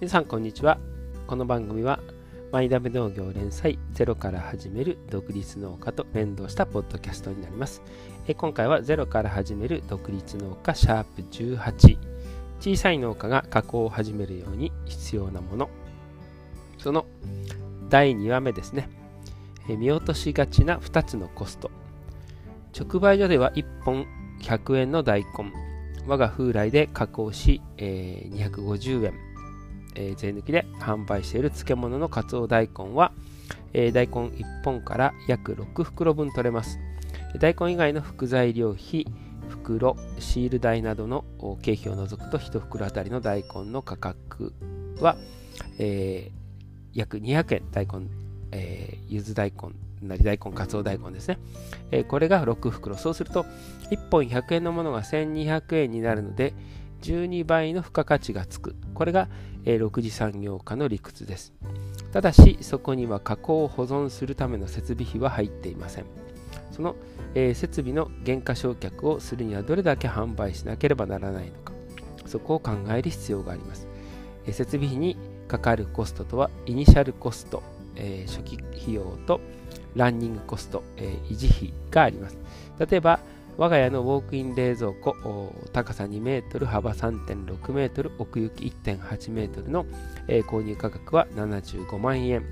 皆さんこんにちは。この番組はマイダメ農業連載ゼロから始める独立農家と連動したポッドキャストになります。今回はゼロから始める独立農家シャープ18小さい農家が加工を始めるように必要なもの。その第2話目ですね。見落としがちな2つのコスト。直売所では1本100円の大根。我が風来で加工し、えー、250円。えー、税抜きで販売している漬物のかつお大根は、えー、大根1本から約6袋分取れます。大根以外の副材料費、袋、シール代などの経費を除くと1袋あたりの大根の価格は、えー、約200円、大根、えー、ゆず大根、なり大根、かつお大根ですね、えー、これが6袋。そうすると、1本100円のものが1200円になるので、12倍の付加価値がつく。これが、えー、6次産業化の理屈です。ただし、そこには加工を保存するための設備費は入っていません。その、え、設備の原価償却をするにはどれだけ販売しなければならないのか、そこを考える必要があります。え、設備費にかかるコストとは、イニシャルコスト、え初期費用とランニングコスト、え維持費があります。例えば、我が家のウォークイン冷蔵庫、高さ2メートル、幅3.6メートル、奥行き1.8メートルの、えー、購入価格は75万円。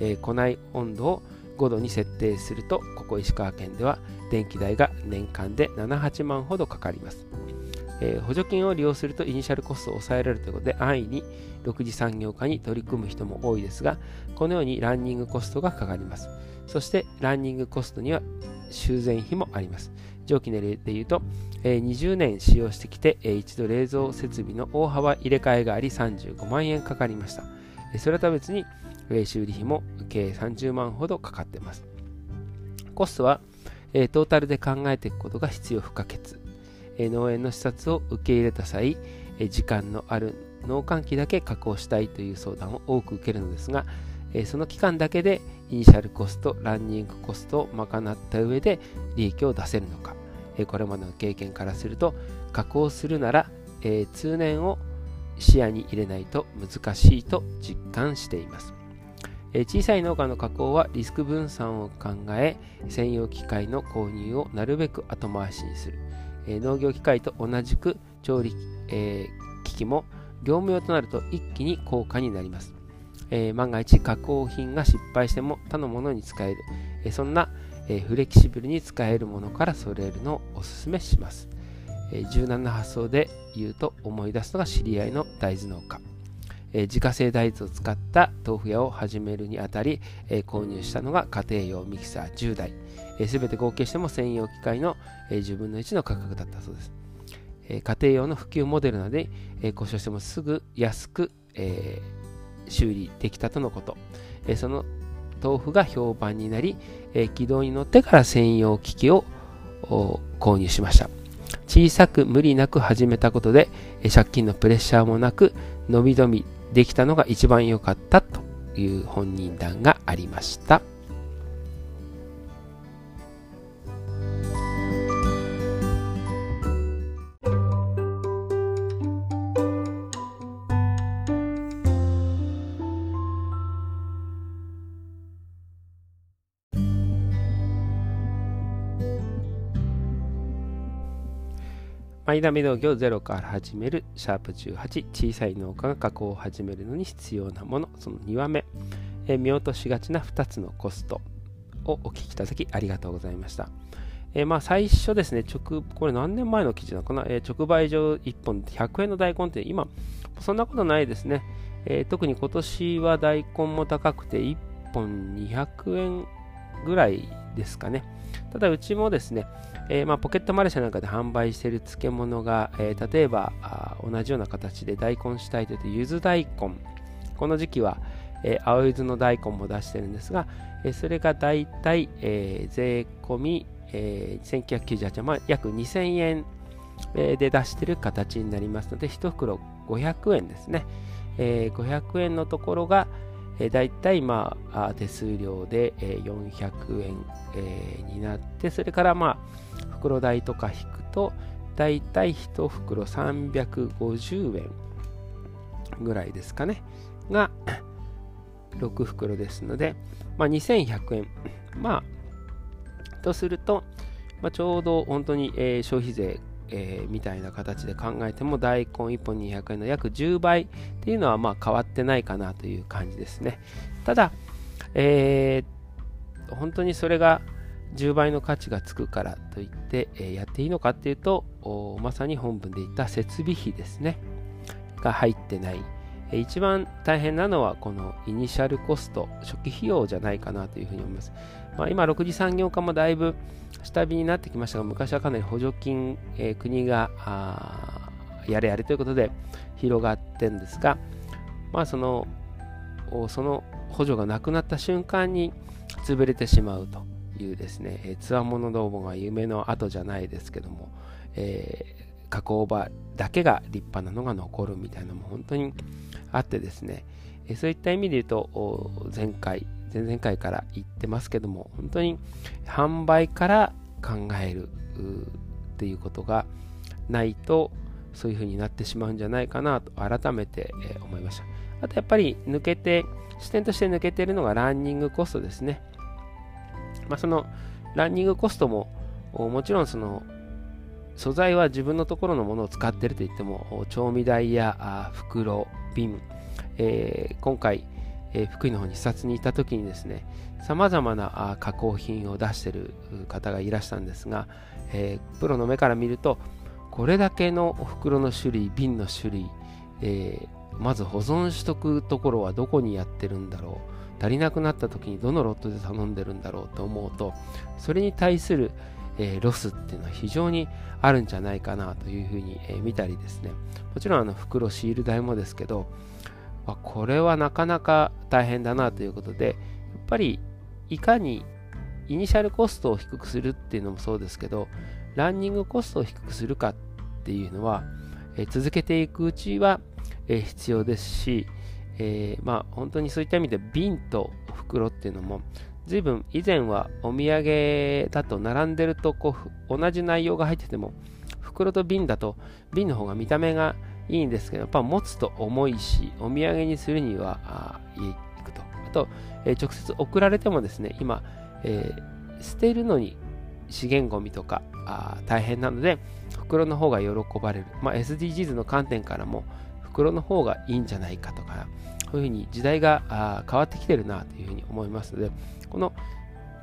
えー、庫内温度を5度に設定すると、ここ石川県では電気代が年間で7、8万ほどかかります。えー、補助金を利用するとイニシャルコストを抑えられるということで安易に6次産業化に取り組む人も多いですがこのようにランニングコストがかかりますそしてランニングコストには修繕費もあります上記の例で言うと、えー、20年使用してきて、えー、一度冷蔵設備の大幅入れ替えがあり35万円かかりました。えー、それとは別に、えー、修理費も計30万ほどかかっています。コストは、えー、トータルで考えていくことが必要不可欠。農園の視察を受け入れた際、時間のある農閑期だけ確保したいという相談を多く受けるのですが、その期間だけでイニシャルコスト、ランニングコストを賄った上で利益を出せるのか、これまでの経験からすると、加工するなら、通年を視野に入れないと難しいと実感しています。小さい農家の加工はリスク分散を考え、専用機械の購入をなるべく後回しにする。え農業機械と同じく調理、え機器も業務用となると一気に高価になります。え、万が一加工品が失敗しても他のものに使える、え、そんな、え、フレキシブルに使えるものからそれるのをおすすめします、え柔軟な発想で言うと思い出すのが知り合いの大豆農家、え自家製大豆を使った豆腐屋を始めるにあたり、え購入したのが家庭用ミキサー10台すべ、て合計しても専用機械の、え10分の1の価格だったそうです、え家庭用の普及モデルなので、え故障してもすぐ安く、え修理できたとのこと。えその豆腐が評判になり、え軌道に乗ってから専用機器を購入しました。小さく無理なく始めたことで、借金のプレッシャーもなく、伸び伸びできたのが一番良かったという本人談がありました。マイナメ農業ゼロから始めるシャープ18小さい農家が加工を始めるのに必要なものその2話目、え見落としがちな2つのコストをお聞きいただきありがとうございました。え、まあ最初ですね、直、これ何年前の記事なのかな、え、直売所1本100円の大根って今、そんなことないですね。え、特に今年は大根も高くて1本200円ぐらいですかね。ただうちもですね、えー、まあ、ポケットマルシェなんかで販売している漬物が、えー、例えばあ同じような形で大根したいというと、ゆず大根。この時期は、えー、青ゆずの大根も出してるんですが、えそれが大体、え税込み、え1998円、まあ、約2000円、えで出してる形になりますので、1袋500円ですね。え500円のところが、えー、大体、まあ、手数料で、えー、400円、えー、になって、それから、まあ、袋代とか引くと、大体1袋350円、ぐらいですかね。が 6袋ですので、まあ、2100円。まあとすると、まあ、ちょうど本当に、え、消費税えー、みたいな形で考えても大根1本200円の約10倍っていうのはまあ変わってないかなという感じですね。ただ、えー、本当にそれが10倍の価値がつくからといって、えー、やっていいのかっていうとまさに本文で言った設備費ですね。が入ってない。一番大変なのはこのイニシャルコスト初期費用じゃないかなというふうに思います、まあ、今6次産業化もだいぶ下火になってきましたが昔はかなり補助金、えー、国がやれやれということで広がってんですがまあそのその補助がなくなった瞬間に潰れてしまうというですね、えー、つわものどもが夢の後じゃないですけども、えー、加工場だけが立派なのが残るみたいなのも本当にあってですね、えそういった意味で言うと前回前々回から言ってますけども本当に販売から考えるっていうことがないとそういう風になってしまうんじゃないかなと改めて思いました。あとやっぱり抜けて視点として抜けてるのがランニングコストですね。まあ、そのランニングコストももちろんその素材は自分のところのものを使ってると言っても調味台や袋瓶、えー、今回、え、福井の方に視察に行った時にですねさまざまな加工品を出してる方がいらしたんですが、え、プロの目から見るとこれだけの袋の種類瓶の種類、えまず保存しとくところはどこにやってるんだろう足りなくなった時にどのロットで頼んでるんだろうと思うとそれに対する、えー、ロスっていうのは非常にあるんじゃないかなというふうに、えー、見たりですね。もちろんあの袋シール代もですけど、あ、これはなかなか大変だなということでやっぱりいかにイニシャルコストを低くするっていうのもそうですけどランニングコストを低くするかっていうのは、え、続けていくうちは、え必要ですし、えー、まあ本当にそういった意味で瓶と袋っていうのも随分以前はお土産だと並んでるとこう同じ内容が入ってても袋と瓶だと瓶の方が見た目がいいんですけどやっぱ持つと重いしお土産にするにはあいくと。あと、えー、直接送られてもですね今、えー、捨てるのに資源ごみとかあ大変なので袋の方が喜ばれる、まあ、SDGs の観点からも袋の方がいいんじゃないかとか、そういうふうに時代が変わってきてるなというふうに思いますので、この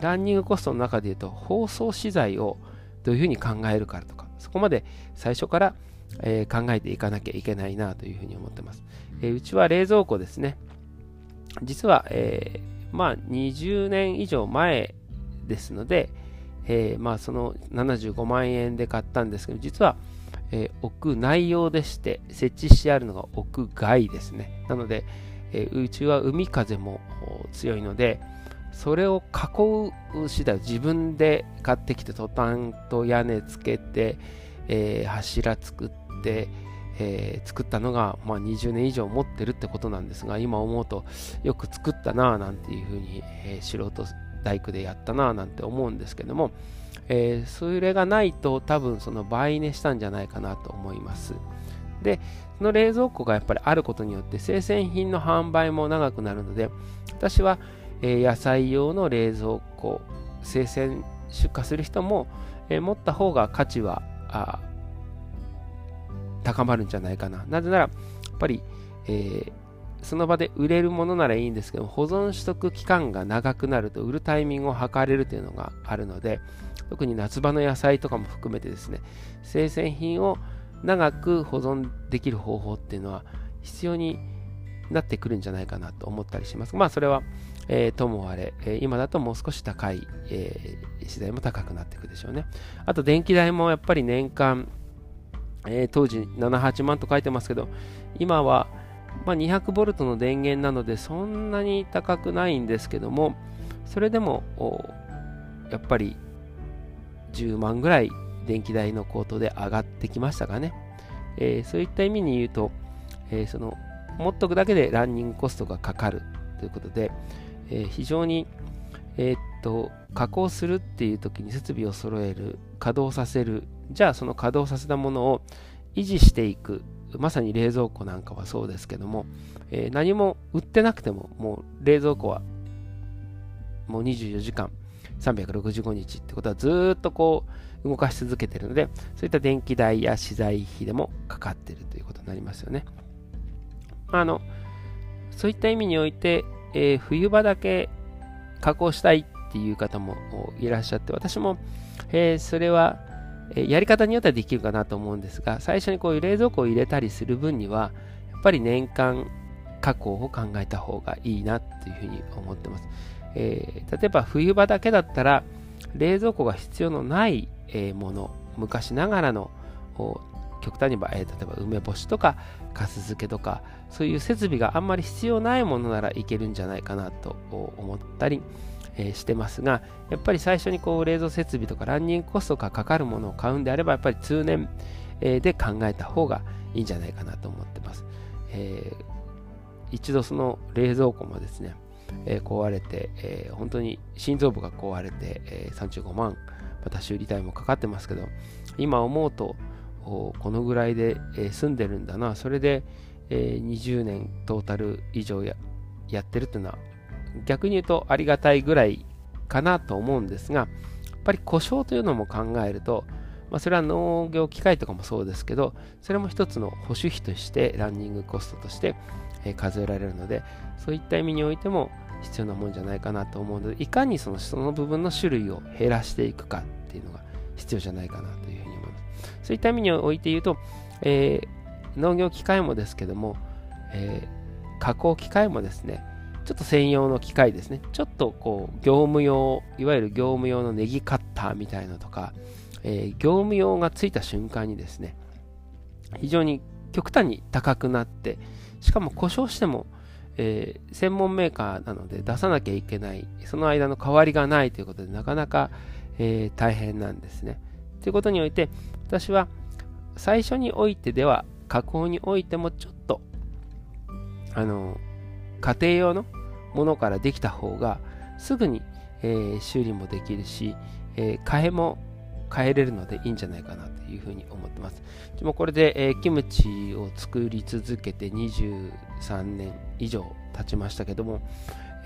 ランニングコストの中で言うと、包装資材をどういうふうに考えるかとか、そこまで最初から、えー、考えていかなきゃいけないなというふうに思ってます。えー、うちは冷蔵庫ですね。実は、えー、まあ20年以上前ですので、え、まあその75万円で買ったんですけど、実はえー、屋内用でして設置してあるのが屋外ですねなので、え、うちは海風も強いのでそれを囲う次第自分で買ってきてトタンと屋根つけて、えー、柱作って、えー、作ったのが、まあ、20年以上持ってるってことなんですが今思うとよく作ったなぁなんていうふうに、えー、素人大工でやったなぁなんて思うんですけども、えー、それがないと多分その倍値したんじゃないかなと思います。で、その冷蔵庫がやっぱりあることによって生鮮品の販売も長くなるので、私は、えー、野菜用の冷蔵庫、生鮮出荷する人も、えー、持った方が価値は高まるんじゃないかな。なぜなら、やっぱり、えー、その場で売れるものならいいんですけど保存しとく期間が長くなると売るタイミングを測れるというのがあるので特に夏場の野菜とかも含めてですね生鮮品を長く保存できる方法っていうのは必要になってくるんじゃないかなと思ったりします。まあそれは、えー、ともあれ、えー、今だともう少し高い、えー、資材も高くなっていくでしょうね。あと電気代もやっぱり年間、えー、当時7、8万と書いてますけど、今は、まあ、200ボルトの電源なのでそんなに高くないんですけども、それでもやっぱり10万ぐらい電気代の高騰で上がってきましたかね。えー、そういった意味に言うと、えー、その持っとくだけでランニングコストがかかるということで、えー、非常に、えっと加工するっていう時に設備を揃える稼働させる。じゃあその稼働させたものを維持していく。まさに冷蔵庫なんかはそうですけども、えー、何も売ってなくてももう冷蔵庫はもう24時間。365日ってことはずっとこう動かし続けてるのでそういった電気代や資材費でもかかってるということになりますよね。あのそういった意味において、えー、冬場だけ加工したいっていう方もいらっしゃって私も、えー、それはやり方によってはできるかなと思うんですが最初にこういう冷蔵庫を入れたりする分にはやっぱり年間加工を考えた方がいいなっていうふうに思ってます、えー、例えば冬場だけだったら冷蔵庫が必要のない、えもの昔ながらの極端に言えば、えー、例えば梅干しとかかす漬けとかそういう設備があんまり必要ないものならいけるんじゃないかなと思ったり、えしてますが、やっぱり最初にこう冷蔵設備とかランニングコストがかかるものを買うんであれば、やっぱり通年、えで考えた方がいいんじゃないかなと思ってます。えー、一度その冷蔵庫もですね、えー、壊れて、えー、本当に心臓部が壊れて、え35万、また修理代もかかってますけど、今思うと、このぐらいで、え住んでるんだな、それで、え20年トータル以上ややってるっていうのは逆に言うとありがたいぐらいかなと思うんですが、やっぱり故障というのも考えると、まあ、それは農業機械とかもそうですけど、それも一つの保守費としてランニングコストとして数えられるので、そういった意味においても必要なもんじゃないかなと思うので、いかにそのその部分の種類を減らしていくかっていうのが必要じゃないかなというふうに思います。そういった意味において言うと、えー、農業機械もですけども、えー、加工機械もですね、ちょっと専用の機械ですね。ちょっとこう、業務用、いわゆる業務用のネギカッターみたいなとか、えー、業務用がついた瞬間にですね、非常に極端に高くなって、しかも故障しても、えー、専門メーカーなので出さなきゃいけない、その間の代わりがないということで、なかなか、えー、大変なんですね。ということにおいて、私は最初においてでは、加工においてもちょっと、あの、家庭用のものからできた方がすぐに、えー、修理もできるし、えー、替えも変えれるのでいいんじゃないかなというふうに思ってます。でもこれで、えー、キムチを作り続けて23年以上経ちましたけども、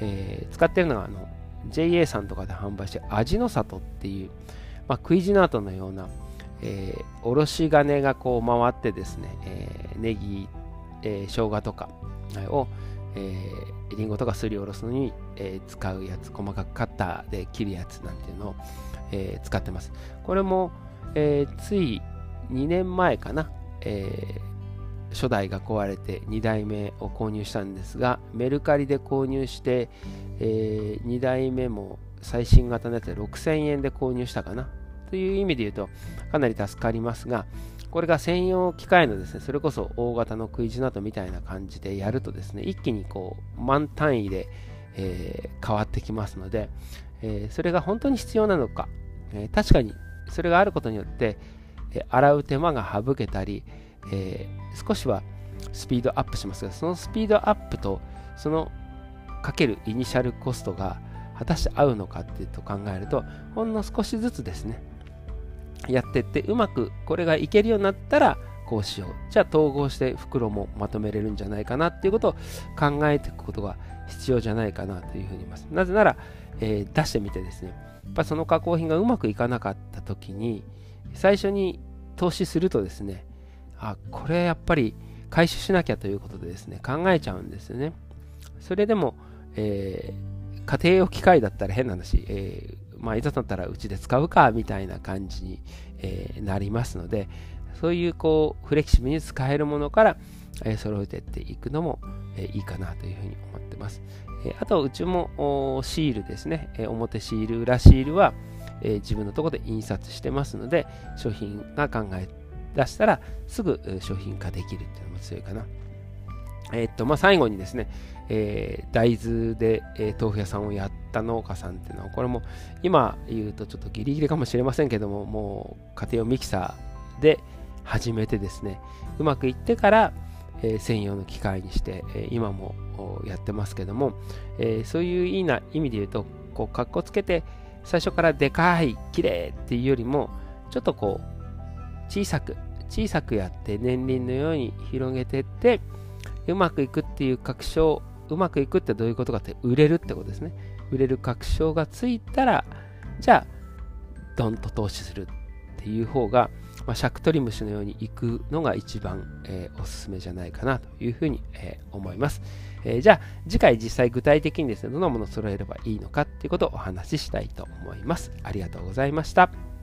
えー、使ってるのがあの JA さんとかで販売して味の里っていう、まあ、クイジナートのような、えー、おろし金がこう回ってですね、えー、ネギ、えー、生姜とかを、えー、リンゴとかすりおろすのに、えー、使うやつ、細かくカッターで切るやつなんていうのを、えー、使ってます。これも、えー、つい2年前かな、えー、初代が壊れて2代目を購入したんですが、メルカリで購入して、えー、2代目も最新型のやつで6000円で購入したかな。という意味で言うと、かなり助かりますが、これが専用機械のですね、それこそ大型のクイズなどみたいな感じでやるとですね、一気にこう、満単位で、えー、変わってきますので、えー、それが本当に必要なのか、えー、確かにそれがあることによって、え洗う手間が省けたり、え少しはスピードアップしますが、そのスピードアップと、そのかけるイニシャルコストが果たして合うのかっていうと考えると、ほんの少しずつですね、やってってうまくこれがいけるようになったらこうしよう。じゃあ統合して袋もまとめれるんじゃないかなっていうことを考えていくことが必要じゃないかなというふうに言います。なぜなら、えー、出してみてですね。やっぱその加工品がうまくいかなかった時に最初に投資するとですねあこれやっぱり回収しなきゃということでですね考えちゃうんですよね。それでも、えー、家庭用機械だったら変な話、えまあ、いざとなったらうちで使うかみたいな感じに、え、なりますので、そういうこうフレキシブルに使えるものから、え、揃えていっていくのも、え、いいかなというふうに思ってます。え、あと、うちもシールですね、え、表シール、裏シールは、え、自分のところで印刷してますので、商品が考え出したらすぐ商品化できるっていうのも強いかな。え、っと、まあ、最後にですね、えー、大豆で、え、豆腐屋さんをやってた農家さんっていうのは、これも今言うとちょっとギリギリかもしれませんけども、もう家庭用ミキサーで始めてですね、うまくいってから、えー、専用の機械にして、え今もやってますけども、えそういういいな意味で言うと、こう、かっこつけて、最初からでかい、綺麗っていうよりも、ちょっとこう、小さく、小さくやって年輪のように広げてってうまくいくっていう確証うまくいくってどういうことかって売れるってことですね。売れる確証がついたらじゃあドンと投資するっていう方が、まあ、シャクトリムシのように行くのが一番、えー、おすすめじゃないかなというふうに、えー、思います、えー、じゃあ次回実際具体的にですねどんなものを揃えればいいのかっていうことをお話ししたいと思います。ありがとうございました。